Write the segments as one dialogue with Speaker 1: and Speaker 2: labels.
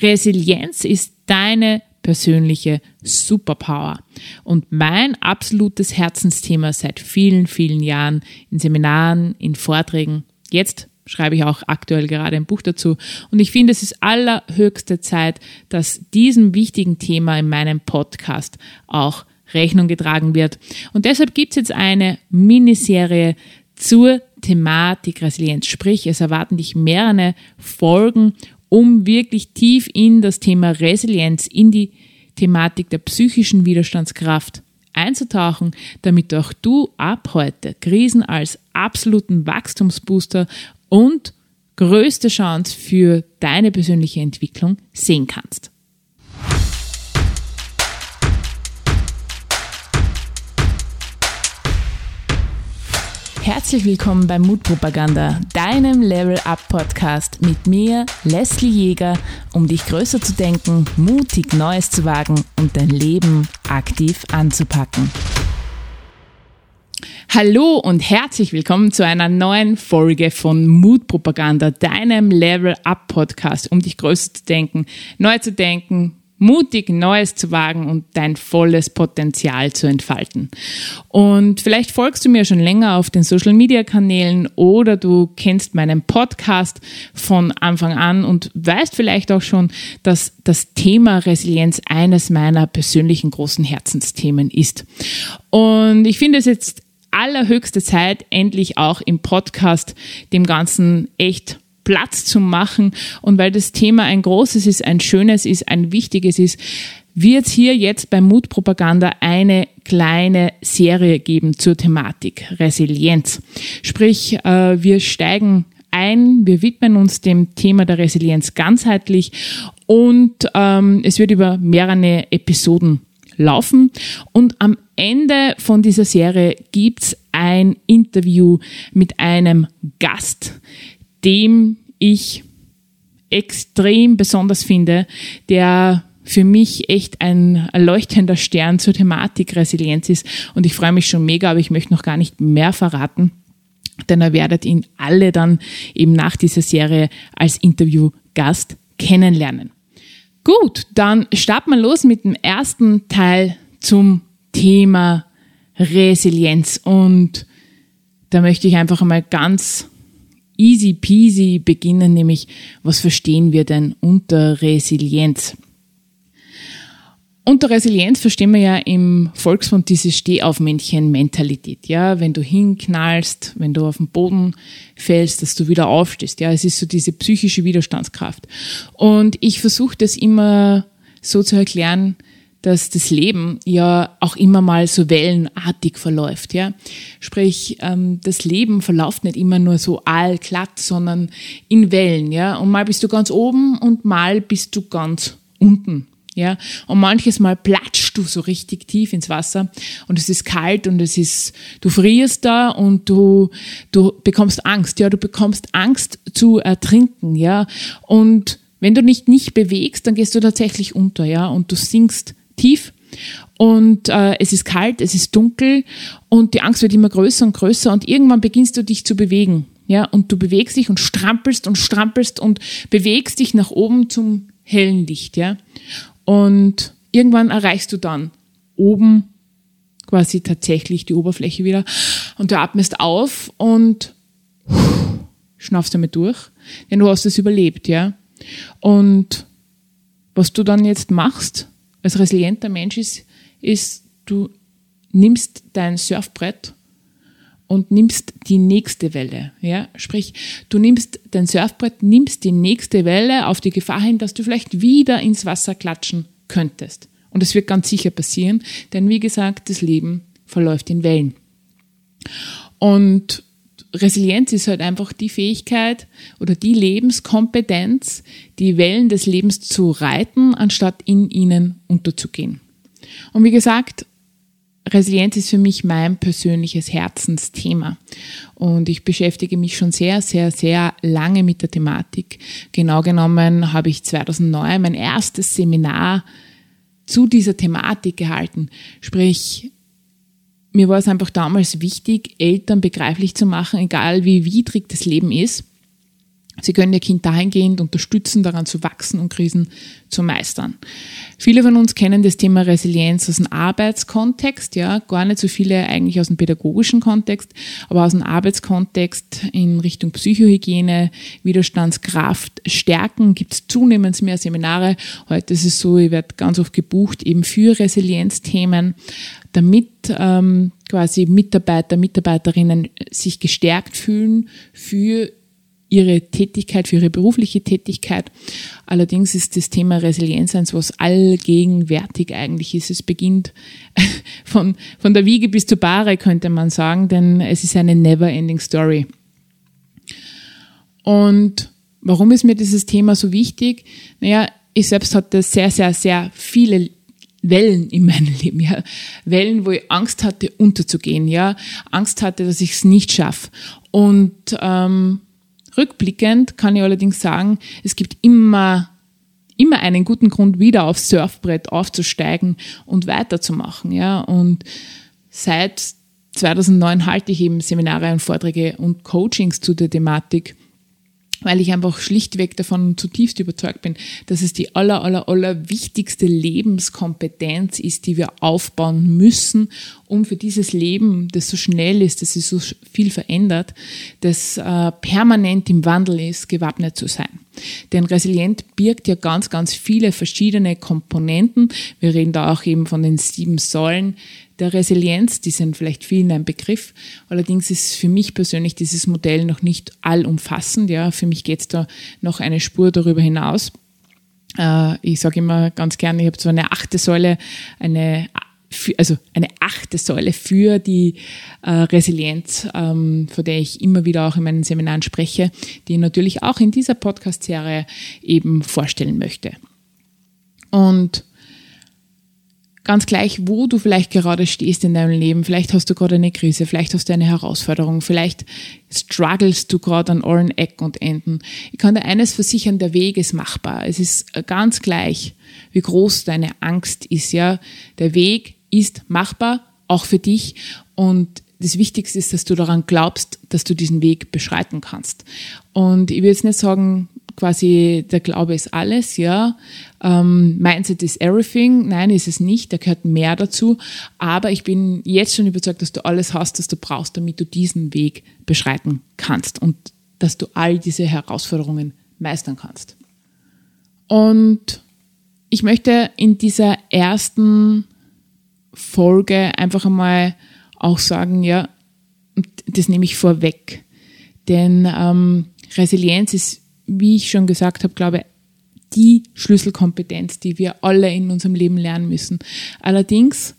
Speaker 1: Resilienz ist deine persönliche Superpower. Und mein absolutes Herzensthema seit vielen, vielen Jahren in Seminaren, in Vorträgen, jetzt schreibe ich auch aktuell gerade ein Buch dazu. Und ich finde, es ist allerhöchste Zeit, dass diesem wichtigen Thema in meinem Podcast auch Rechnung getragen wird. Und deshalb gibt es jetzt eine Miniserie zur Thematik Resilienz. Sprich, es erwarten dich mehrere Folgen, um wirklich tief in das Thema Resilienz, in die Thematik der psychischen Widerstandskraft einzutauchen, damit auch du ab heute Krisen als absoluten Wachstumsbooster und größte Chance für deine persönliche Entwicklung sehen kannst. Herzlich willkommen bei Mutpropaganda, deinem Level Up Podcast mit mir, Leslie Jäger, um dich größer zu denken, mutig Neues zu wagen und dein Leben aktiv anzupacken. Hallo und herzlich willkommen zu einer neuen Folge von Mutpropaganda, deinem Level Up Podcast, um dich größer zu denken, neu zu denken, mutig Neues zu wagen und dein volles Potenzial zu entfalten. Und vielleicht folgst du mir schon länger auf den Social Media Kanälen oder du kennst meinen Podcast von Anfang an und weißt vielleicht auch schon, dass das Thema Resilienz eines meiner persönlichen großen Herzensthemen ist. Und ich finde es jetzt allerhöchste Zeit, endlich auch im Podcast dem Ganzen echt Platz zu machen. Und weil das Thema ein großes ist, ein schönes ist, ein wichtiges ist, wird es hier jetzt bei Mutpropaganda eine kleine Serie geben zur Thematik Resilienz. Sprich, äh, wir steigen ein, wir widmen uns dem Thema der Resilienz ganzheitlich und ähm, es wird über mehrere Episoden laufen. Und am Ende von dieser Serie gibt's ein Interview mit einem Gast, dem ich extrem besonders finde, der für mich echt ein leuchtender Stern zur Thematik Resilienz ist. Und ich freue mich schon mega, aber ich möchte noch gar nicht mehr verraten, denn ihr werdet ihn alle dann eben nach dieser Serie als Interviewgast kennenlernen. Gut, dann starten wir los mit dem ersten Teil zum Thema Resilienz. Und da möchte ich einfach einmal ganz easy peasy beginnen, nämlich was verstehen wir denn unter Resilienz? Unter Resilienz verstehen wir ja im Volksmund diese Stehaufmännchen-Mentalität. Ja, wenn du hinknallst, wenn du auf den Boden fällst, dass du wieder aufstehst. Ja, es ist so diese psychische Widerstandskraft. Und ich versuche das immer so zu erklären, dass das Leben ja auch immer mal so wellenartig verläuft, ja. Sprich, ähm, das Leben verläuft nicht immer nur so allglatt, sondern in Wellen, ja. Und mal bist du ganz oben und mal bist du ganz unten, ja. Und manches Mal platschst du so richtig tief ins Wasser und es ist kalt und es ist, du frierst da und du, du bekommst Angst, ja. Du bekommst Angst zu ertrinken, ja. Und wenn du dich nicht bewegst, dann gehst du tatsächlich unter, ja, und du sinkst tief und äh, es ist kalt, es ist dunkel und die Angst wird immer größer und größer und irgendwann beginnst du dich zu bewegen. Ja, und du bewegst dich und strampelst und strampelst und bewegst dich nach oben zum hellen Licht, ja. Und irgendwann erreichst du dann oben quasi tatsächlich die Oberfläche wieder und du atmest auf und schnaufst damit durch, denn du hast es überlebt, ja. Und was du dann jetzt machst, als resilienter Mensch ist, ist, du nimmst dein Surfbrett und nimmst die nächste Welle. Ja? Sprich, du nimmst dein Surfbrett, nimmst die nächste Welle auf die Gefahr hin, dass du vielleicht wieder ins Wasser klatschen könntest. Und das wird ganz sicher passieren, denn wie gesagt, das Leben verläuft in Wellen. Und Resilienz ist halt einfach die Fähigkeit oder die Lebenskompetenz, die Wellen des Lebens zu reiten, anstatt in ihnen unterzugehen. Und wie gesagt, Resilienz ist für mich mein persönliches Herzensthema. Und ich beschäftige mich schon sehr, sehr, sehr lange mit der Thematik. Genau genommen habe ich 2009 mein erstes Seminar zu dieser Thematik gehalten. Sprich, mir war es einfach damals wichtig, Eltern begreiflich zu machen, egal wie widrig das Leben ist, Sie können Ihr Kind dahingehend unterstützen, daran zu wachsen und Krisen zu meistern. Viele von uns kennen das Thema Resilienz aus dem Arbeitskontext, ja, gar nicht so viele eigentlich aus dem pädagogischen Kontext, aber aus dem Arbeitskontext in Richtung Psychohygiene, Widerstandskraft, Stärken gibt es zunehmend mehr Seminare. Heute ist es so, ich werde ganz oft gebucht eben für Resilienzthemen, damit ähm, quasi Mitarbeiter, Mitarbeiterinnen sich gestärkt fühlen für ihre Tätigkeit, für ihre berufliche Tätigkeit. Allerdings ist das Thema Resilienz eins, was allgegenwärtig eigentlich ist. Es beginnt von, von der Wiege bis zur Bahre, könnte man sagen, denn es ist eine never-ending Story. Und warum ist mir dieses Thema so wichtig? Naja, ich selbst hatte sehr, sehr, sehr viele Wellen in meinem Leben, ja. Wellen, wo ich Angst hatte, unterzugehen, ja. Angst hatte, dass ich es nicht schaffe. Und ähm, Rückblickend kann ich allerdings sagen, es gibt immer, immer einen guten Grund, wieder aufs Surfbrett aufzusteigen und weiterzumachen, ja. Und seit 2009 halte ich eben Seminare und Vorträge und Coachings zu der Thematik weil ich einfach schlichtweg davon zutiefst überzeugt bin, dass es die aller, aller, aller wichtigste Lebenskompetenz ist, die wir aufbauen müssen, um für dieses Leben, das so schnell ist, das sich so viel verändert, das äh, permanent im Wandel ist, gewappnet zu sein. Denn resilient birgt ja ganz, ganz viele verschiedene Komponenten. Wir reden da auch eben von den sieben Säulen der Resilienz, die sind vielleicht vielen ein Begriff. Allerdings ist für mich persönlich dieses Modell noch nicht allumfassend. Ja, für mich geht es da noch eine Spur darüber hinaus. Äh, ich sage immer ganz gerne, ich habe zwar eine achte Säule, eine also eine achte Säule für die äh, Resilienz, ähm, von der ich immer wieder auch in meinen Seminaren spreche, die ich natürlich auch in dieser Podcast-Serie eben vorstellen möchte. Und ganz gleich, wo du vielleicht gerade stehst in deinem Leben. Vielleicht hast du gerade eine Krise, vielleicht hast du eine Herausforderung, vielleicht struggles du gerade an allen Ecken und Enden. Ich kann dir eines versichern, der Weg ist machbar. Es ist ganz gleich, wie groß deine Angst ist, ja. Der Weg ist machbar, auch für dich und das Wichtigste ist, dass du daran glaubst, dass du diesen Weg beschreiten kannst. Und ich will jetzt nicht sagen, quasi der Glaube ist alles, ja. Ähm, Mindset is everything. Nein, ist es nicht. Da gehört mehr dazu. Aber ich bin jetzt schon überzeugt, dass du alles hast, was du brauchst, damit du diesen Weg beschreiten kannst und dass du all diese Herausforderungen meistern kannst. Und ich möchte in dieser ersten Folge einfach einmal auch sagen, ja, das nehme ich vorweg. Denn ähm, Resilienz ist wie ich schon gesagt habe, glaube die Schlüsselkompetenz, die wir alle in unserem Leben lernen müssen. Allerdings,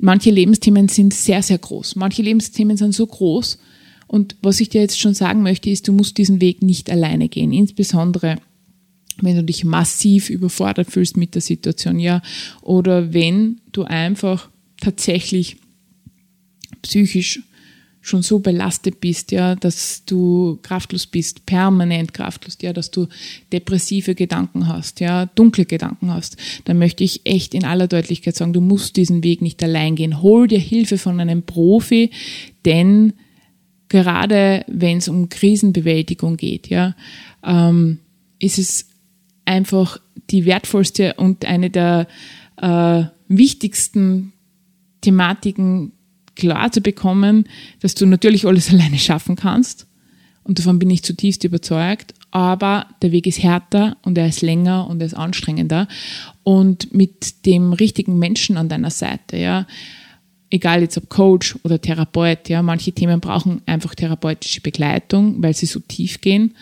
Speaker 1: manche Lebensthemen sind sehr, sehr groß. Manche Lebensthemen sind so groß. Und was ich dir jetzt schon sagen möchte, ist, du musst diesen Weg nicht alleine gehen. Insbesondere, wenn du dich massiv überfordert fühlst mit der Situation, ja. Oder wenn du einfach tatsächlich psychisch schon so belastet bist, ja, dass du kraftlos bist, permanent kraftlos, ja, dass du depressive Gedanken hast, ja, dunkle Gedanken hast, dann möchte ich echt in aller Deutlichkeit sagen, du musst diesen Weg nicht allein gehen. Hol dir Hilfe von einem Profi, denn gerade wenn es um Krisenbewältigung geht, ja, ähm, ist es einfach die wertvollste und eine der äh, wichtigsten Thematiken, klar zu bekommen, dass du natürlich alles alleine schaffen kannst. Und davon bin ich zutiefst überzeugt. Aber der Weg ist härter und er ist länger und er ist anstrengender. Und mit dem richtigen Menschen an deiner Seite, ja, egal jetzt ob Coach oder Therapeut, ja, manche Themen brauchen einfach therapeutische Begleitung, weil sie so tief gehen.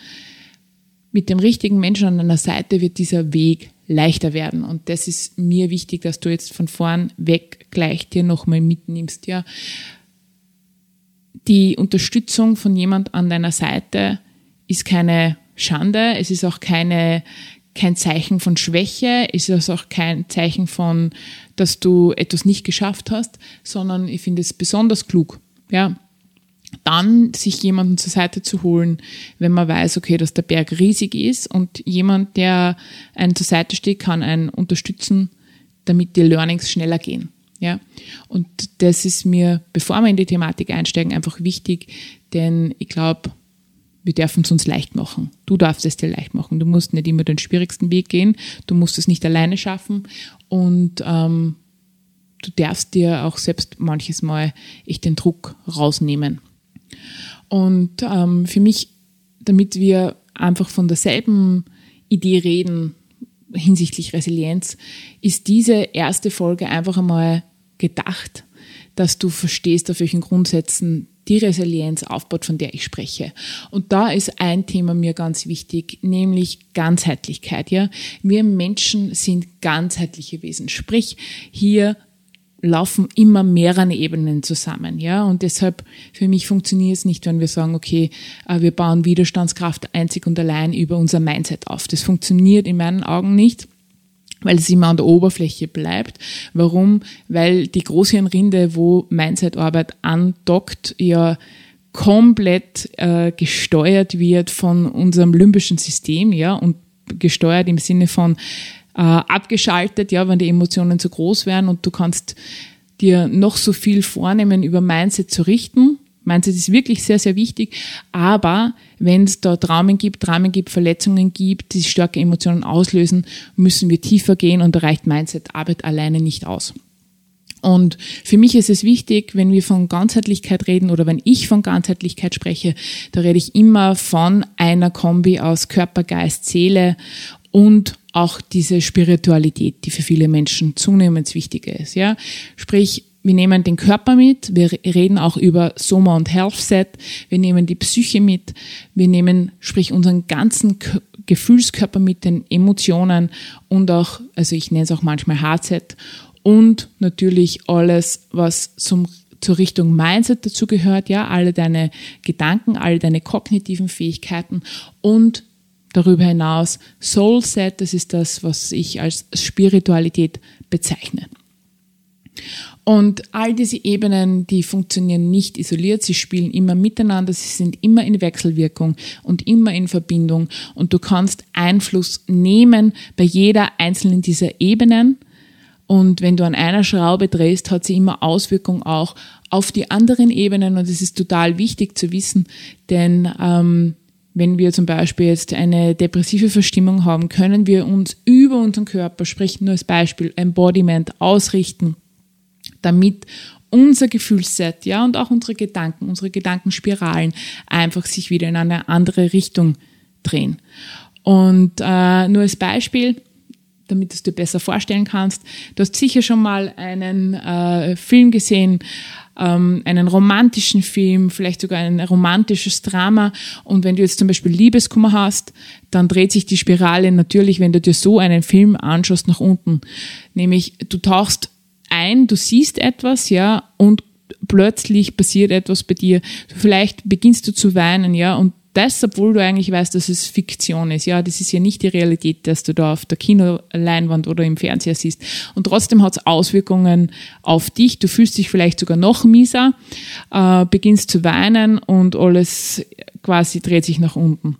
Speaker 1: Mit dem richtigen Menschen an deiner Seite wird dieser Weg leichter werden. Und das ist mir wichtig, dass du jetzt von vorn weg gleich dir nochmal mitnimmst, ja. Die Unterstützung von jemand an deiner Seite ist keine Schande, es ist auch keine, kein Zeichen von Schwäche, es ist auch kein Zeichen von, dass du etwas nicht geschafft hast, sondern ich finde es besonders klug, ja dann sich jemanden zur Seite zu holen, wenn man weiß, okay, dass der Berg riesig ist und jemand, der einen zur Seite steht, kann einen unterstützen, damit die Learnings schneller gehen. Ja, und das ist mir, bevor wir in die Thematik einsteigen, einfach wichtig, denn ich glaube, wir dürfen es uns leicht machen. Du darfst es dir leicht machen. Du musst nicht immer den schwierigsten Weg gehen. Du musst es nicht alleine schaffen. Und ähm, du darfst dir auch selbst manches Mal echt den Druck rausnehmen. Und ähm, für mich, damit wir einfach von derselben Idee reden hinsichtlich Resilienz, ist diese erste Folge einfach einmal gedacht, dass du verstehst, auf welchen Grundsätzen die Resilienz aufbaut, von der ich spreche. Und da ist ein Thema mir ganz wichtig, nämlich Ganzheitlichkeit. Ja, wir Menschen sind ganzheitliche Wesen. Sprich, hier laufen immer mehrere Ebenen zusammen, ja. Und deshalb für mich funktioniert es nicht, wenn wir sagen, okay, äh, wir bauen Widerstandskraft einzig und allein über unser Mindset auf. Das funktioniert in meinen Augen nicht weil es immer an der Oberfläche bleibt. Warum? Weil die Großhirnrinde, wo Mindset-Arbeit andockt, ja komplett äh, gesteuert wird von unserem limbischen System, ja, und gesteuert im Sinne von äh, abgeschaltet, ja, wenn die Emotionen zu groß werden und du kannst dir noch so viel vornehmen, über Mindset zu richten, Mindset ist wirklich sehr, sehr wichtig. Aber wenn es da Traumen gibt, Dramen gibt, Verletzungen gibt, die starke Emotionen auslösen, müssen wir tiefer gehen und da reicht Mindset-Arbeit alleine nicht aus. Und für mich ist es wichtig, wenn wir von Ganzheitlichkeit reden oder wenn ich von Ganzheitlichkeit spreche, da rede ich immer von einer Kombi aus Körper, Geist, Seele und auch diese Spiritualität, die für viele Menschen zunehmend wichtiger ist. Ja, sprich wir nehmen den Körper mit, wir reden auch über Soma und Health Set, wir nehmen die Psyche mit, wir nehmen, sprich, unseren ganzen Gefühlskörper mit, den Emotionen und auch, also ich nenne es auch manchmal HZ und natürlich alles, was zum zur Richtung Mindset dazu gehört, ja, alle deine Gedanken, alle deine kognitiven Fähigkeiten und darüber hinaus Soul Set, das ist das, was ich als Spiritualität bezeichne. Und all diese Ebenen, die funktionieren nicht isoliert, sie spielen immer miteinander, sie sind immer in Wechselwirkung und immer in Verbindung. Und du kannst Einfluss nehmen bei jeder einzelnen dieser Ebenen. Und wenn du an einer Schraube drehst, hat sie immer Auswirkung auch auf die anderen Ebenen. Und es ist total wichtig zu wissen, denn ähm, wenn wir zum Beispiel jetzt eine depressive Verstimmung haben, können wir uns über unseren Körper, sprich nur als Beispiel Embodiment, ausrichten damit unser Gefühlsset, ja, und auch unsere Gedanken, unsere Gedankenspiralen einfach sich wieder in eine andere Richtung drehen. Und äh, nur als Beispiel, damit du es dir besser vorstellen kannst, du hast sicher schon mal einen äh, Film gesehen, ähm, einen romantischen Film, vielleicht sogar ein romantisches Drama. Und wenn du jetzt zum Beispiel Liebeskummer hast, dann dreht sich die Spirale natürlich, wenn du dir so einen Film anschaust, nach unten. Nämlich, du tauchst ein, du siehst etwas, ja, und plötzlich passiert etwas bei dir. Vielleicht beginnst du zu weinen, ja, und das, obwohl du eigentlich weißt, dass es Fiktion ist. Ja, das ist ja nicht die Realität, dass du da auf der Kinoleinwand oder im Fernseher siehst. Und trotzdem hat es Auswirkungen auf dich. Du fühlst dich vielleicht sogar noch mieser, äh, beginnst zu weinen und alles quasi dreht sich nach unten.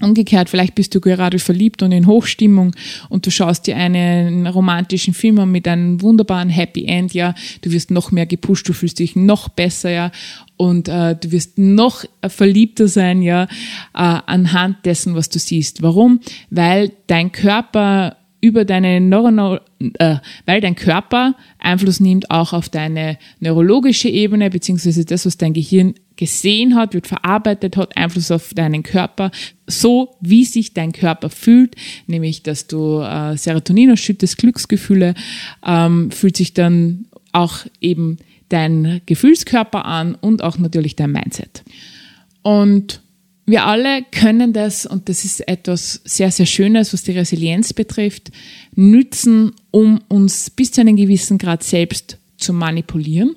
Speaker 1: Umgekehrt, vielleicht bist du gerade verliebt und in Hochstimmung und du schaust dir einen romantischen Film an mit einem wunderbaren Happy End, ja, du wirst noch mehr gepusht, du fühlst dich noch besser, ja, und äh, du wirst noch verliebter sein, ja, äh, anhand dessen, was du siehst. Warum? Weil dein Körper über deine Neuronal, äh, weil dein Körper Einfluss nimmt auch auf deine neurologische Ebene, beziehungsweise das, was dein Gehirn gesehen hat, wird verarbeitet, hat Einfluss auf deinen Körper, so wie sich dein Körper fühlt, nämlich dass du äh, Serotonin ausschüttest, Glücksgefühle, ähm, fühlt sich dann auch eben dein Gefühlskörper an und auch natürlich dein Mindset. Und wir alle können das, und das ist etwas sehr, sehr Schönes, was die Resilienz betrifft, nützen, um uns bis zu einem gewissen Grad selbst zu manipulieren.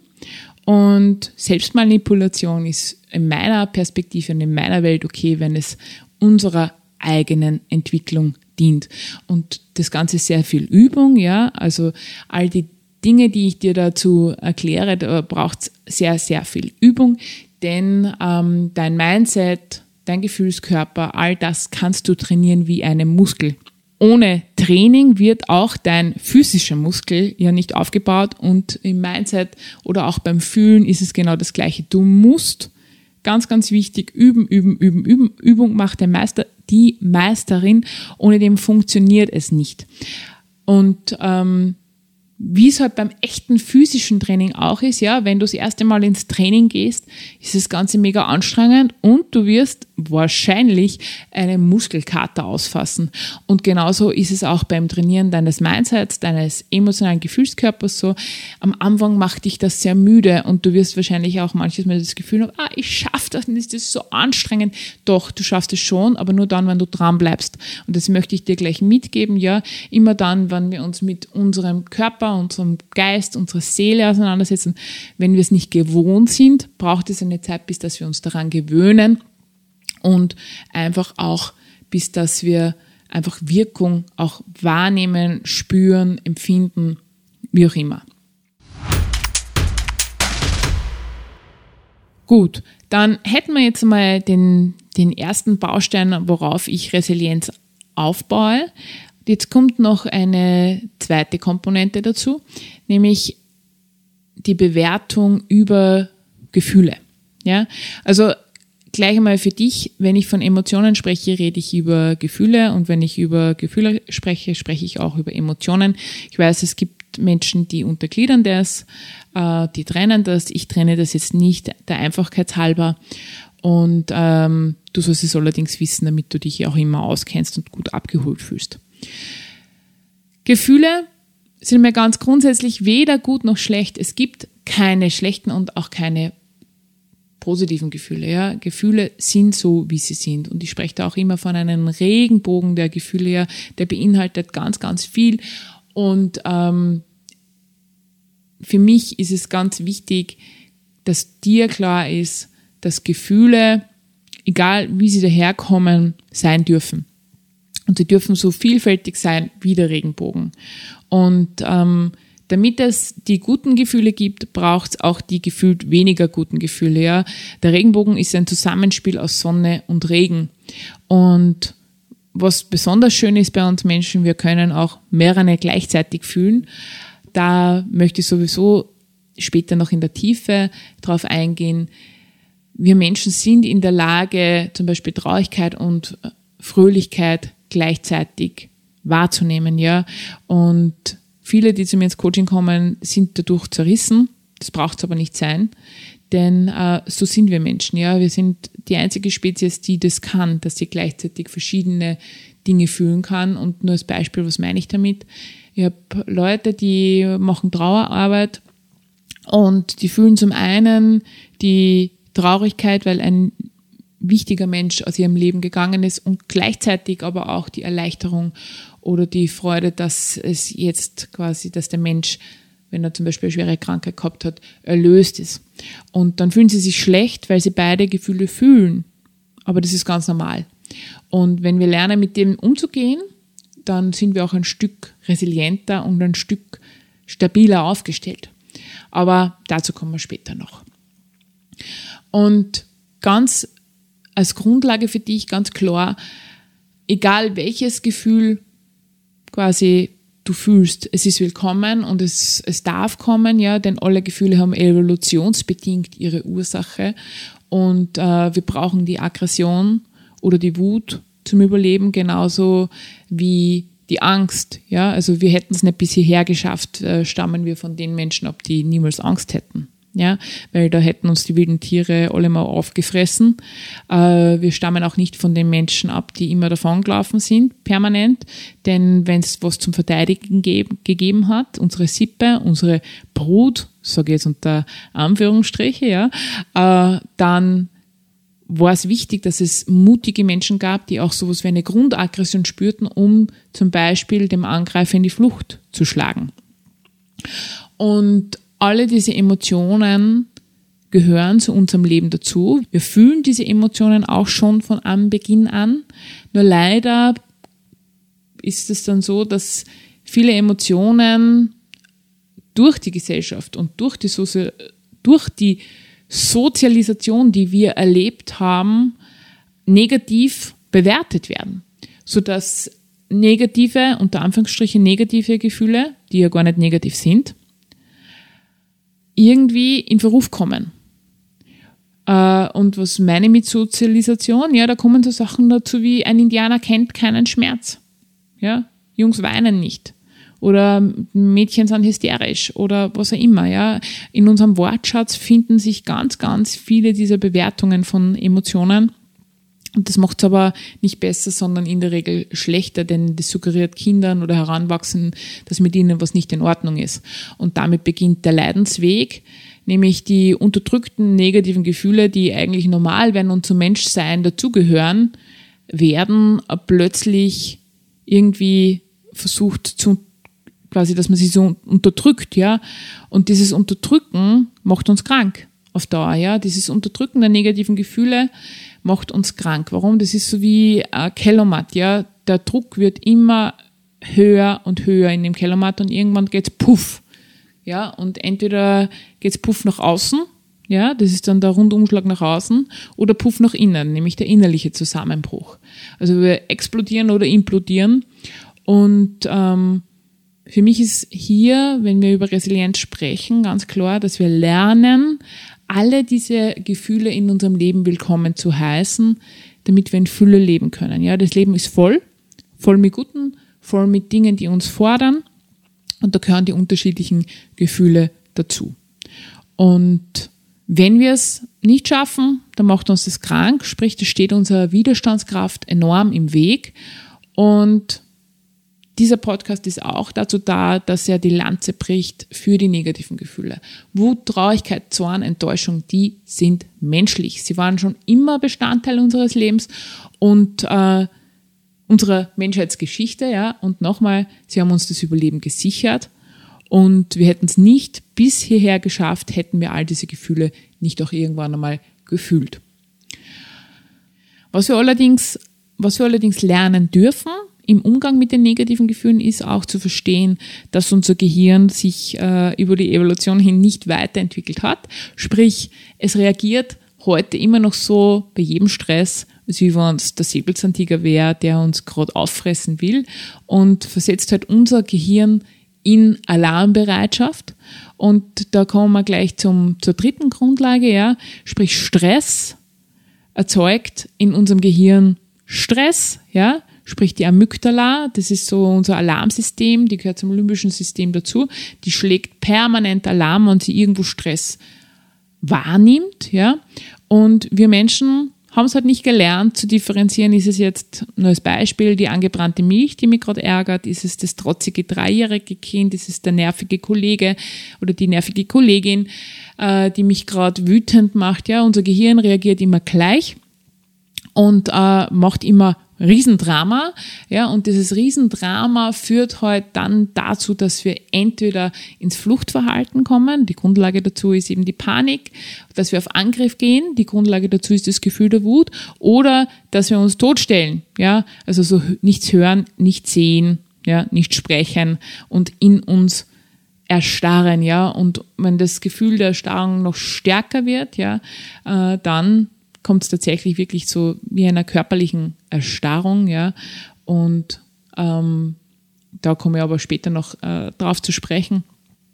Speaker 1: Und Selbstmanipulation ist in meiner Perspektive und in meiner Welt okay, wenn es unserer eigenen Entwicklung dient. Und das Ganze ist sehr viel Übung, ja. Also all die Dinge, die ich dir dazu erkläre, da braucht es sehr, sehr viel Übung, denn ähm, dein Mindset, dein Gefühlskörper, all das kannst du trainieren wie einen Muskel. Ohne Training wird auch dein physischer Muskel ja nicht aufgebaut und im Mindset oder auch beim Fühlen ist es genau das Gleiche. Du musst ganz, ganz wichtig, üben, üben, üben, üben. Übung macht der Meister, die Meisterin. Ohne dem funktioniert es nicht. Und ähm, wie es halt beim echten physischen Training auch ist, ja, wenn du das erste Mal ins Training gehst, ist das Ganze mega anstrengend und du wirst wahrscheinlich eine Muskelkater ausfassen. Und genauso ist es auch beim Trainieren deines Mindsets, deines emotionalen Gefühlskörpers so. Am Anfang macht dich das sehr müde und du wirst wahrscheinlich auch manches Mal das Gefühl haben, ah, ich schaffe das nicht, das ist so anstrengend. Doch, du schaffst es schon, aber nur dann, wenn du dran bleibst. Und das möchte ich dir gleich mitgeben, ja, immer dann, wenn wir uns mit unserem Körper Körper, unserem Geist, unserer Seele auseinandersetzen. Wenn wir es nicht gewohnt sind, braucht es eine Zeit, bis dass wir uns daran gewöhnen und einfach auch, bis dass wir einfach Wirkung auch wahrnehmen, spüren, empfinden, wie auch immer. Gut, dann hätten wir jetzt mal den, den ersten Baustein, worauf ich Resilienz aufbaue. Jetzt kommt noch eine zweite Komponente dazu, nämlich die Bewertung über Gefühle. Ja, also gleich einmal für dich, wenn ich von Emotionen spreche, rede ich über Gefühle und wenn ich über Gefühle spreche, spreche ich auch über Emotionen. Ich weiß, es gibt Menschen, die untergliedern das, äh, die trennen das. Ich trenne das jetzt nicht der Einfachkeit halber. Und ähm, du sollst es allerdings wissen, damit du dich auch immer auskennst und gut abgeholt fühlst. Gefühle sind mir ganz grundsätzlich weder gut noch schlecht. Es gibt keine schlechten und auch keine positiven Gefühle. Ja? Gefühle sind so, wie sie sind. Und ich spreche da auch immer von einem Regenbogen der Gefühle. Ja? Der beinhaltet ganz, ganz viel. Und ähm, für mich ist es ganz wichtig, dass dir klar ist, dass Gefühle, egal wie sie daherkommen, sein dürfen. Und sie dürfen so vielfältig sein wie der Regenbogen. Und ähm, damit es die guten Gefühle gibt, braucht es auch die gefühlt weniger guten Gefühle. Ja? Der Regenbogen ist ein Zusammenspiel aus Sonne und Regen. Und was besonders schön ist bei uns Menschen, wir können auch mehrere gleichzeitig fühlen. Da möchte ich sowieso später noch in der Tiefe drauf eingehen. Wir Menschen sind in der Lage, zum Beispiel Traurigkeit und Fröhlichkeit gleichzeitig wahrzunehmen, ja. Und viele, die zu mir ins Coaching kommen, sind dadurch zerrissen. Das braucht es aber nicht sein, denn äh, so sind wir Menschen, ja. Wir sind die einzige Spezies, die das kann, dass sie gleichzeitig verschiedene Dinge fühlen kann. Und nur als Beispiel, was meine ich damit? Ich habe Leute, die machen Trauerarbeit und die fühlen zum einen die Traurigkeit, weil ein wichtiger Mensch aus ihrem Leben gegangen ist und gleichzeitig aber auch die Erleichterung oder die Freude, dass es jetzt quasi, dass der Mensch, wenn er zum Beispiel eine schwere Krankheit gehabt hat, erlöst ist. Und dann fühlen sie sich schlecht, weil sie beide Gefühle fühlen. Aber das ist ganz normal. Und wenn wir lernen, mit dem umzugehen, dann sind wir auch ein Stück resilienter und ein Stück stabiler aufgestellt. Aber dazu kommen wir später noch. Und ganz als Grundlage für dich ganz klar, egal welches Gefühl quasi du fühlst, es ist willkommen und es, es darf kommen, ja, denn alle Gefühle haben evolutionsbedingt ihre Ursache und äh, wir brauchen die Aggression oder die Wut zum Überleben genauso wie die Angst, ja, also wir hätten es nicht bis hierher geschafft, äh, stammen wir von den Menschen ab, die niemals Angst hätten ja, weil da hätten uns die wilden Tiere alle mal aufgefressen. Äh, wir stammen auch nicht von den Menschen ab, die immer davongelaufen sind, permanent, denn wenn es was zum Verteidigen ge gegeben hat, unsere Sippe, unsere Brut, sage ich jetzt unter Anführungsstriche, ja, äh, dann war es wichtig, dass es mutige Menschen gab, die auch sowas wie eine Grundaggression spürten, um zum Beispiel dem Angreifer in die Flucht zu schlagen. Und alle diese Emotionen gehören zu unserem Leben dazu. Wir fühlen diese Emotionen auch schon von Anbeginn an. Nur leider ist es dann so, dass viele Emotionen durch die Gesellschaft und durch die, Sozi durch die Sozialisation, die wir erlebt haben, negativ bewertet werden, sodass negative, unter Anführungsstrichen negative Gefühle, die ja gar nicht negativ sind, irgendwie in Verruf kommen. Äh, und was meine ich mit Sozialisation? Ja, da kommen so Sachen dazu wie ein Indianer kennt keinen Schmerz. Ja, Jungs weinen nicht. Oder Mädchen sind hysterisch oder was auch immer, ja. In unserem Wortschatz finden sich ganz, ganz viele dieser Bewertungen von Emotionen. Und das macht es aber nicht besser, sondern in der Regel schlechter, denn das suggeriert Kindern oder Heranwachsenden, dass mit ihnen was nicht in Ordnung ist. Und damit beginnt der Leidensweg, nämlich die unterdrückten negativen Gefühle, die eigentlich normal werden und zum Menschsein dazugehören, werden plötzlich irgendwie versucht zu quasi, dass man sie so unterdrückt, ja. Und dieses Unterdrücken macht uns krank auf Dauer, ja. Dieses Unterdrücken der negativen Gefühle macht uns krank. Warum? Das ist so wie ein Kellermatt, ja. Der Druck wird immer höher und höher in dem Kellermatt und irgendwann geht's puff ja, und entweder geht's Puff nach außen, ja, das ist dann der Rundumschlag nach außen, oder Puff nach innen, nämlich der innerliche Zusammenbruch. Also wir explodieren oder implodieren. Und ähm, für mich ist hier, wenn wir über Resilienz sprechen, ganz klar, dass wir lernen, alle diese Gefühle in unserem Leben willkommen zu heißen, damit wir in Fülle leben können. Ja, das Leben ist voll, voll mit Guten, voll mit Dingen, die uns fordern und da gehören die unterschiedlichen Gefühle dazu. Und wenn wir es nicht schaffen, dann macht uns das krank, sprich, das steht unserer Widerstandskraft enorm im Weg. Und dieser Podcast ist auch dazu da, dass er die Lanze bricht für die negativen Gefühle. Wut, Traurigkeit, Zorn, Enttäuschung, die sind menschlich. Sie waren schon immer Bestandteil unseres Lebens und äh, unserer Menschheitsgeschichte, ja. Und nochmal, sie haben uns das Überleben gesichert. Und wir hätten es nicht bis hierher geschafft, hätten wir all diese Gefühle nicht auch irgendwann einmal gefühlt. Was wir allerdings, was wir allerdings lernen dürfen im Umgang mit den negativen Gefühlen ist auch zu verstehen, dass unser Gehirn sich äh, über die Evolution hin nicht weiterentwickelt hat. Sprich, es reagiert heute immer noch so bei jedem Stress als wie wenn es der Säbelzahntiger wäre, der uns gerade auffressen will und versetzt halt unser Gehirn in Alarmbereitschaft. Und da kommen wir gleich zum, zur dritten Grundlage, ja, sprich Stress erzeugt in unserem Gehirn Stress, ja, sprich die Amygdala, das ist so unser Alarmsystem, die gehört zum limbischen System dazu, die schlägt permanent Alarm, wenn sie irgendwo Stress wahrnimmt, ja. Und wir Menschen haben es halt nicht gelernt zu differenzieren. Ist es jetzt nur als Beispiel die angebrannte Milch, die mich gerade ärgert? Ist es das trotzige dreijährige Kind? Ist es der nervige Kollege oder die nervige Kollegin, äh, die mich gerade wütend macht? Ja, unser Gehirn reagiert immer gleich und äh, macht immer Riesendrama, ja, und dieses Riesendrama führt halt dann dazu, dass wir entweder ins Fluchtverhalten kommen, die Grundlage dazu ist eben die Panik, dass wir auf Angriff gehen, die Grundlage dazu ist das Gefühl der Wut, oder dass wir uns totstellen, ja, also so nichts hören, nichts sehen, ja, nicht sprechen und in uns erstarren, ja, und wenn das Gefühl der Erstarrung noch stärker wird, ja, äh, dann kommt es tatsächlich wirklich so wie einer körperlichen Erstarrung, ja. Und ähm, da komme ich aber später noch äh, drauf zu sprechen.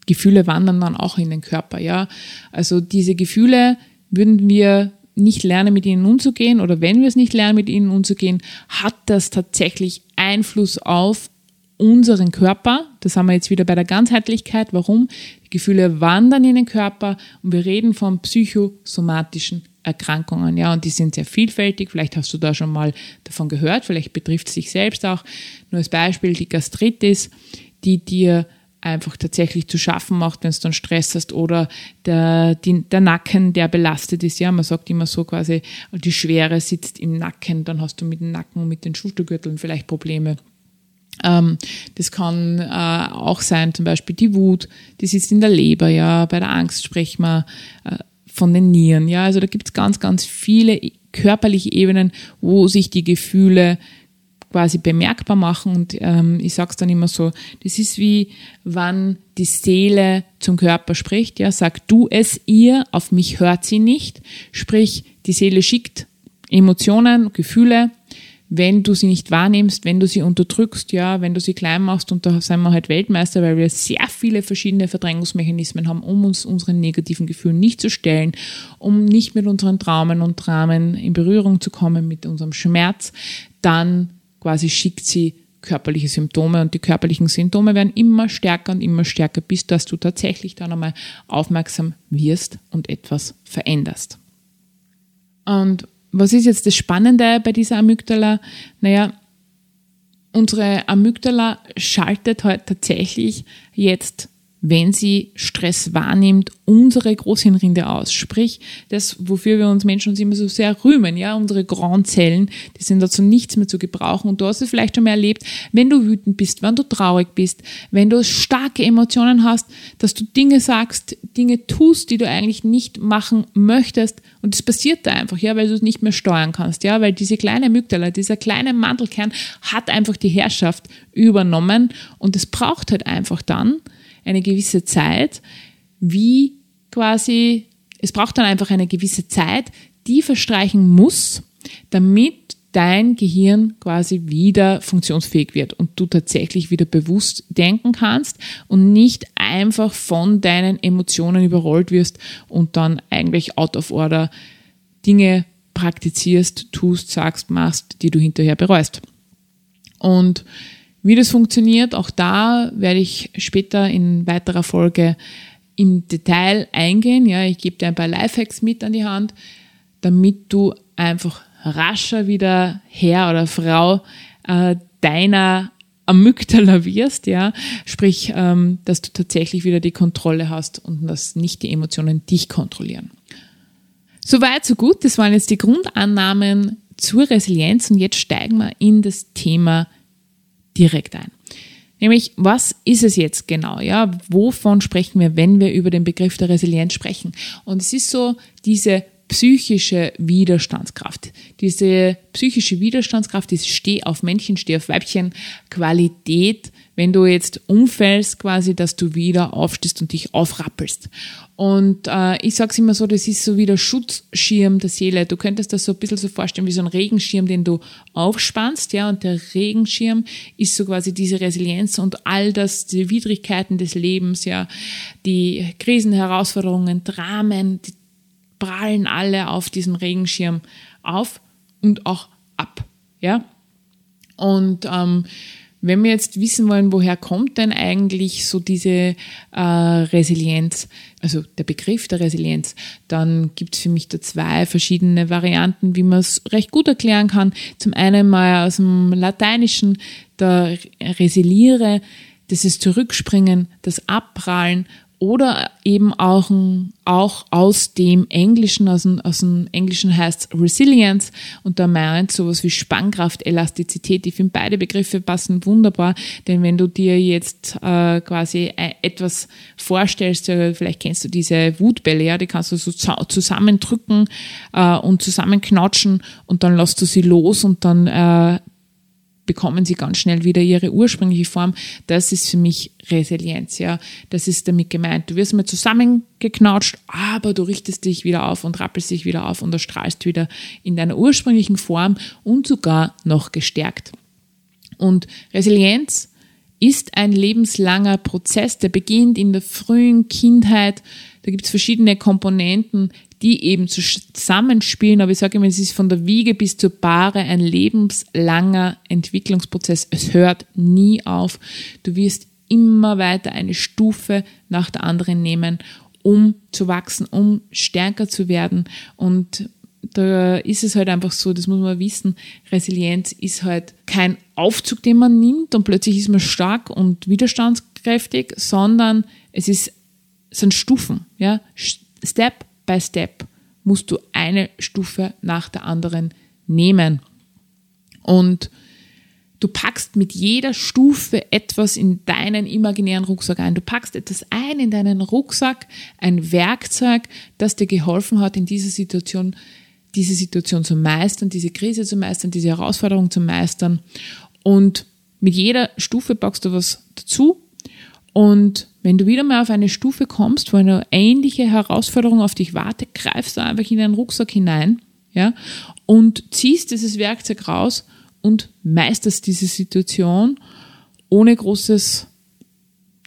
Speaker 1: Gefühle wandern dann auch in den Körper, ja. Also diese Gefühle würden wir nicht lernen, mit ihnen umzugehen oder wenn wir es nicht lernen, mit ihnen umzugehen, hat das tatsächlich Einfluss auf unseren Körper. Das haben wir jetzt wieder bei der Ganzheitlichkeit. Warum? Die Gefühle wandern in den Körper und wir reden von psychosomatischen Erkrankungen, ja, und die sind sehr vielfältig. Vielleicht hast du da schon mal davon gehört, vielleicht betrifft es dich selbst auch. Nur als Beispiel die Gastritis, die dir einfach tatsächlich zu schaffen macht, wenn du dann Stress hast oder der, die, der Nacken, der belastet ist. Ja, man sagt immer so quasi, die Schwere sitzt im Nacken, dann hast du mit dem Nacken und mit den Schultergürteln vielleicht Probleme. Ähm, das kann äh, auch sein, zum Beispiel die Wut, die sitzt in der Leber, ja, bei der Angst sprechen wir äh, von den Nieren. Ja, also da gibt es ganz, ganz viele körperliche Ebenen, wo sich die Gefühle quasi bemerkbar machen. Und ähm, ich sage es dann immer so, das ist wie, wann die Seele zum Körper spricht. Ja, sag du es ihr, auf mich hört sie nicht. Sprich, die Seele schickt Emotionen, Gefühle. Wenn du sie nicht wahrnimmst, wenn du sie unterdrückst, ja, wenn du sie klein machst und da sind wir halt Weltmeister, weil wir sehr viele verschiedene Verdrängungsmechanismen haben, um uns unseren negativen Gefühlen nicht zu stellen, um nicht mit unseren Traumen und Dramen in Berührung zu kommen, mit unserem Schmerz, dann quasi schickt sie körperliche Symptome und die körperlichen Symptome werden immer stärker und immer stärker, bis dass du tatsächlich dann einmal aufmerksam wirst und etwas veränderst. Und was ist jetzt das Spannende bei dieser Amygdala? Naja, unsere Amygdala schaltet halt tatsächlich jetzt wenn sie Stress wahrnimmt, unsere Großhirnrinde aus. Sprich, das, wofür wir uns Menschen uns immer so sehr rühmen, ja, unsere Grauzellen, die sind dazu nichts mehr zu gebrauchen. Und du hast es vielleicht schon mal erlebt, wenn du wütend bist, wenn du traurig bist, wenn du starke Emotionen hast, dass du Dinge sagst, Dinge tust, die du eigentlich nicht machen möchtest. Und es passiert da einfach, ja, weil du es nicht mehr steuern kannst, ja, weil diese kleine Mygdala, dieser kleine Mantelkern hat einfach die Herrschaft übernommen und es braucht halt einfach dann, eine gewisse Zeit, wie quasi, es braucht dann einfach eine gewisse Zeit, die verstreichen muss, damit dein Gehirn quasi wieder funktionsfähig wird und du tatsächlich wieder bewusst denken kannst und nicht einfach von deinen Emotionen überrollt wirst und dann eigentlich out of order Dinge praktizierst, tust, sagst, machst, die du hinterher bereust. Und wie das funktioniert, auch da werde ich später in weiterer Folge im Detail eingehen. Ja, ich gebe dir ein paar Lifehacks mit an die Hand, damit du einfach rascher wieder Herr oder Frau äh, deiner Amygdala wirst, ja, sprich, ähm, dass du tatsächlich wieder die Kontrolle hast und dass nicht die Emotionen dich kontrollieren. Soweit, so gut. Das waren jetzt die Grundannahmen zur Resilienz und jetzt steigen wir in das Thema direkt ein. Nämlich, was ist es jetzt genau? Ja, wovon sprechen wir, wenn wir über den Begriff der Resilienz sprechen? Und es ist so diese psychische Widerstandskraft. Diese psychische Widerstandskraft, diese Steh auf Männchen, Steh auf Weibchen Qualität, wenn du jetzt umfällst, quasi, dass du wieder aufstehst und dich aufrappelst. Und äh, ich sage es immer so, das ist so wie der Schutzschirm der Seele. Du könntest das so ein bisschen so vorstellen wie so ein Regenschirm, den du aufspannst, ja, und der Regenschirm ist so quasi diese Resilienz und all das, die Widrigkeiten des Lebens, ja, die Krisen, Herausforderungen, Dramen, die prallen alle auf diesen Regenschirm auf und auch ab, ja. Und ähm, wenn wir jetzt wissen wollen, woher kommt denn eigentlich so diese äh, Resilienz, also der Begriff der Resilienz, dann gibt es für mich da zwei verschiedene Varianten, wie man es recht gut erklären kann. Zum einen mal aus dem Lateinischen, da resiliere, das ist Zurückspringen, das Abprallen oder eben auch, auch aus dem Englischen, aus dem, aus dem Englischen heißt Resilience und da meint sowas wie Spannkraft, Elastizität. Ich finde beide Begriffe passen wunderbar, denn wenn du dir jetzt äh, quasi äh, etwas vorstellst, vielleicht kennst du diese Wutbälle, ja, die kannst du so zusammendrücken äh, und zusammenknatschen und dann lässt du sie los und dann äh, bekommen sie ganz schnell wieder ihre ursprüngliche Form. Das ist für mich Resilienz, ja. Das ist damit gemeint. Du wirst mal zusammengeknautscht, aber du richtest dich wieder auf und rappelst dich wieder auf und erstrahlst wieder in deiner ursprünglichen Form und sogar noch gestärkt. Und Resilienz ist ein lebenslanger Prozess, der beginnt in der frühen Kindheit. Da gibt es verschiedene Komponenten, die eben zusammenspielen. Aber ich sage immer, es ist von der Wiege bis zur Bahre ein lebenslanger Entwicklungsprozess. Es hört nie auf. Du wirst immer weiter eine Stufe nach der anderen nehmen, um zu wachsen, um stärker zu werden. Und da ist es halt einfach so, das muss man wissen, Resilienz ist halt kein Aufzug, den man nimmt und plötzlich ist man stark und widerstandskräftig, sondern es ist, sind Stufen, ja, Step by Step musst du eine Stufe nach der anderen nehmen. Und du packst mit jeder Stufe etwas in deinen imaginären Rucksack ein. Du packst etwas ein in deinen Rucksack, ein Werkzeug, das dir geholfen hat, in dieser Situation, diese Situation zu meistern, diese Krise zu meistern, diese Herausforderung zu meistern. Und mit jeder Stufe packst du was dazu und wenn du wieder mal auf eine Stufe kommst, wo eine ähnliche Herausforderung auf dich wartet, greifst du einfach in deinen Rucksack hinein, ja, und ziehst dieses Werkzeug raus und meisterst diese Situation ohne großes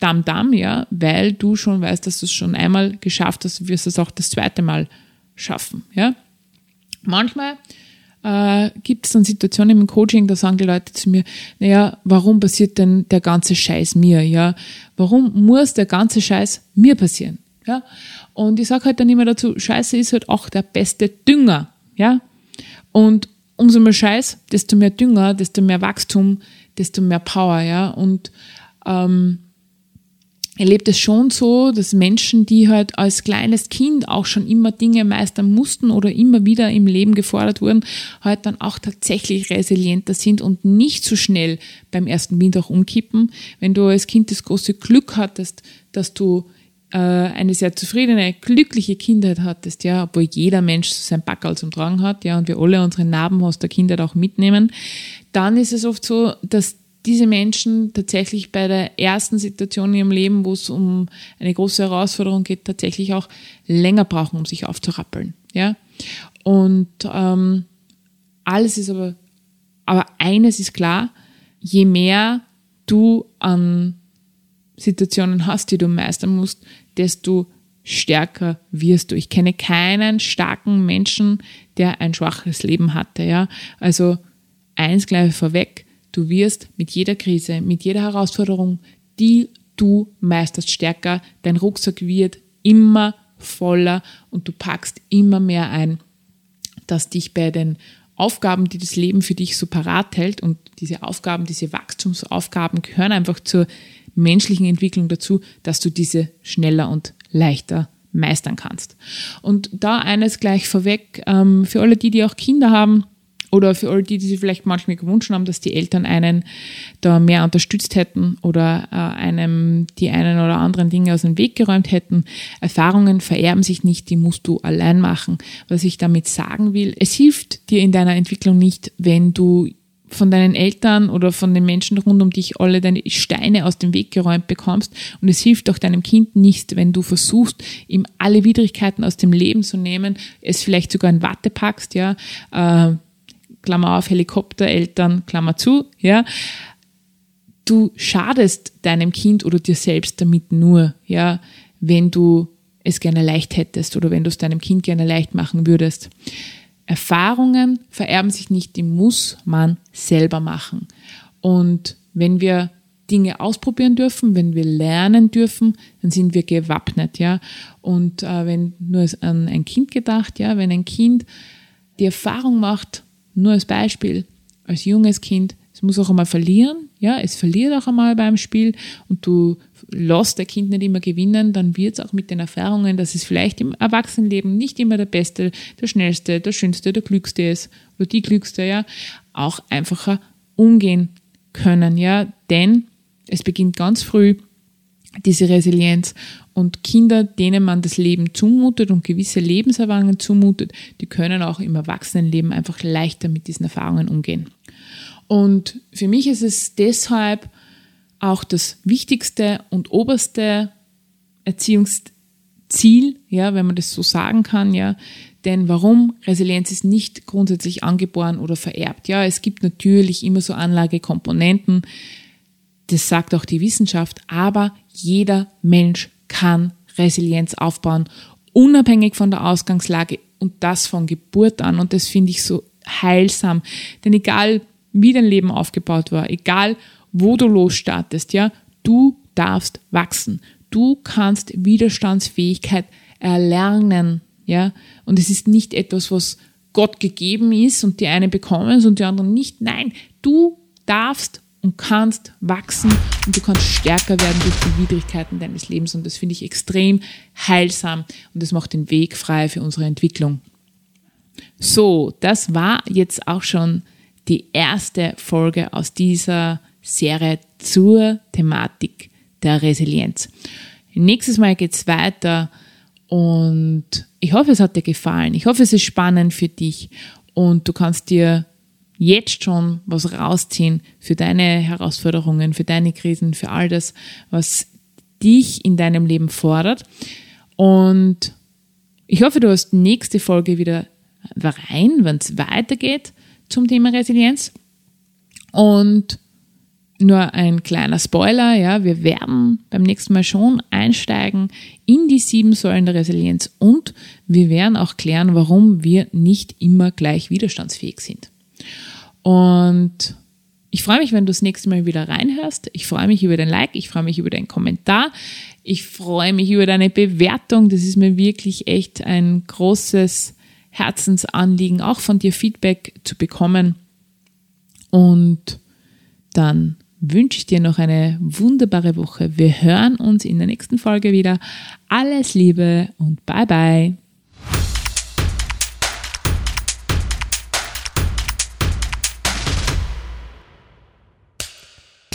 Speaker 1: Damm-Damm, ja, weil du schon weißt, dass du es schon einmal geschafft hast, du wirst es auch das zweite Mal schaffen, ja. Manchmal äh, gibt es dann Situationen im Coaching, da sagen die Leute zu mir, naja, warum passiert denn der ganze Scheiß mir, ja? Warum muss der ganze Scheiß mir passieren, ja? Und ich sage halt dann immer dazu, Scheiße ist halt auch der beste Dünger, ja? Und umso mehr Scheiß, desto mehr Dünger, desto mehr Wachstum, desto mehr Power, ja? Und ähm, erlebt es schon so, dass Menschen, die halt als kleines Kind auch schon immer Dinge meistern mussten oder immer wieder im Leben gefordert wurden, halt dann auch tatsächlich resilienter sind und nicht so schnell beim ersten Wind auch umkippen. Wenn du als Kind das große Glück hattest, dass du äh, eine sehr zufriedene, glückliche Kindheit hattest, ja, obwohl jeder Mensch sein Backerl zum Tragen hat, ja, und wir alle unsere Narben aus der Kindheit auch mitnehmen, dann ist es oft so, dass diese Menschen tatsächlich bei der ersten Situation in ihrem Leben, wo es um eine große Herausforderung geht, tatsächlich auch länger brauchen, um sich aufzurappeln. Ja? Und ähm, alles ist aber, aber eines ist klar, je mehr du an Situationen hast, die du meistern musst, desto stärker wirst du. Ich kenne keinen starken Menschen, der ein schwaches Leben hatte. Ja? Also eins gleich vorweg, Du wirst mit jeder Krise, mit jeder Herausforderung, die du meisterst, stärker. Dein Rucksack wird immer voller und du packst immer mehr ein, dass dich bei den Aufgaben, die das Leben für dich so parat hält und diese Aufgaben, diese Wachstumsaufgaben gehören einfach zur menschlichen Entwicklung dazu, dass du diese schneller und leichter meistern kannst. Und da eines gleich vorweg, ähm, für alle die, die auch Kinder haben, oder für alle die, die sich vielleicht manchmal gewünscht haben, dass die Eltern einen da mehr unterstützt hätten oder äh, einem die einen oder anderen Dinge aus dem Weg geräumt hätten. Erfahrungen vererben sich nicht, die musst du allein machen. Was ich damit sagen will, es hilft dir in deiner Entwicklung nicht, wenn du von deinen Eltern oder von den Menschen rund um dich alle deine Steine aus dem Weg geräumt bekommst. Und es hilft auch deinem Kind nicht, wenn du versuchst, ihm alle Widrigkeiten aus dem Leben zu nehmen, es vielleicht sogar in Watte packst, ja, äh, Klammer auf, Helikoptereltern, Klammer zu, ja. Du schadest deinem Kind oder dir selbst damit nur, ja, wenn du es gerne leicht hättest oder wenn du es deinem Kind gerne leicht machen würdest. Erfahrungen vererben sich nicht, die muss man selber machen. Und wenn wir Dinge ausprobieren dürfen, wenn wir lernen dürfen, dann sind wir gewappnet, ja. Und äh, wenn nur an ein Kind gedacht, ja, wenn ein Kind die Erfahrung macht, nur als Beispiel, als junges Kind, es muss auch einmal verlieren, ja, es verliert auch einmal beim Spiel und du lässt der Kind nicht immer gewinnen, dann wird es auch mit den Erfahrungen, dass es vielleicht im Erwachsenenleben nicht immer der Beste, der Schnellste, der Schönste, der Glückste ist oder die Glückste, ja, auch einfacher umgehen können, ja, denn es beginnt ganz früh diese Resilienz und Kinder, denen man das Leben zumutet und gewisse Lebenserfahrungen zumutet, die können auch im Erwachsenenleben einfach leichter mit diesen Erfahrungen umgehen. Und für mich ist es deshalb auch das wichtigste und oberste Erziehungsziel, ja, wenn man das so sagen kann, ja. Denn warum? Resilienz ist nicht grundsätzlich angeboren oder vererbt. Ja, es gibt natürlich immer so Anlagekomponenten. Das sagt auch die Wissenschaft. Aber jeder Mensch kann Resilienz aufbauen, unabhängig von der Ausgangslage und das von Geburt an. Und das finde ich so heilsam. Denn egal, wie dein Leben aufgebaut war, egal, wo du losstartest, ja, du darfst wachsen. Du kannst Widerstandsfähigkeit erlernen, ja. Und es ist nicht etwas, was Gott gegeben ist und die einen bekommen es und die anderen nicht. Nein, du darfst und kannst wachsen und du kannst stärker werden durch die Widrigkeiten deines Lebens. Und das finde ich extrem heilsam und das macht den Weg frei für unsere Entwicklung. So, das war jetzt auch schon die erste Folge aus dieser Serie zur Thematik der Resilienz. Nächstes Mal geht's weiter und ich hoffe, es hat dir gefallen. Ich hoffe, es ist spannend für dich und du kannst dir jetzt schon was rausziehen für deine Herausforderungen, für deine Krisen, für all das, was dich in deinem Leben fordert. Und ich hoffe, du hast nächste Folge wieder rein, wenn es weitergeht zum Thema Resilienz. Und nur ein kleiner Spoiler, ja, wir werden beim nächsten Mal schon einsteigen in die sieben Säulen der Resilienz und wir werden auch klären, warum wir nicht immer gleich widerstandsfähig sind. Und ich freue mich, wenn du das nächste Mal wieder reinhörst. Ich freue mich über dein Like, ich freue mich über deinen Kommentar, ich freue mich über deine Bewertung. Das ist mir wirklich echt ein großes Herzensanliegen, auch von dir Feedback zu bekommen. Und dann wünsche ich dir noch eine wunderbare Woche. Wir hören uns in der nächsten Folge wieder. Alles Liebe und bye bye.